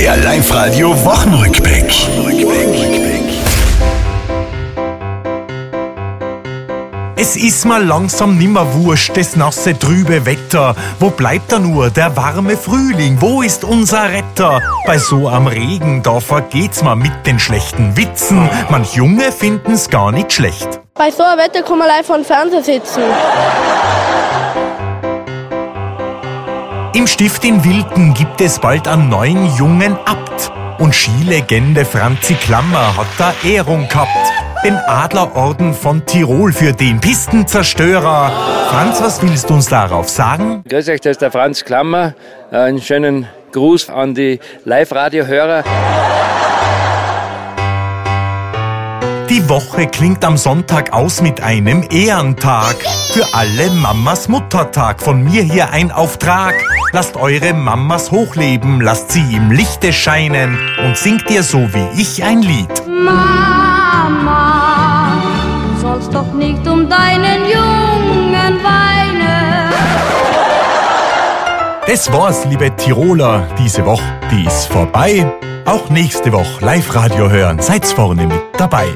Der Live-Radio Wochenrückblick. Es ist mal langsam nimmer wurscht, das nasse, trübe Wetter. Wo bleibt da nur der warme Frühling? Wo ist unser Retter? Bei so am Regen, da vergeht's mal mit den schlechten Witzen. Manch Junge finden's gar nicht schlecht. Bei so einem Wetter kann man live vor dem Fernseher sitzen. Im Stift in Wilden gibt es bald einen neuen jungen Abt. Und Skilegende Franzi Klammer hat da Ehrung gehabt. Den Adlerorden von Tirol für den Pistenzerstörer. Franz, was willst du uns darauf sagen? Grüß euch, das ist der Franz Klammer. Einen schönen Gruß an die Live-Radio-Hörer. Die Woche klingt am Sonntag aus mit einem Ehrentag. Für alle Mamas Muttertag. Von mir hier ein Auftrag. Lasst eure Mamas hochleben, lasst sie im Lichte scheinen und singt ihr so wie ich ein Lied. Mama, du sollst doch nicht um deinen Jungen weinen. Das war's, liebe Tiroler. Diese Woche, die ist vorbei. Auch nächste Woche Live-Radio hören. Seid's vorne mit dabei.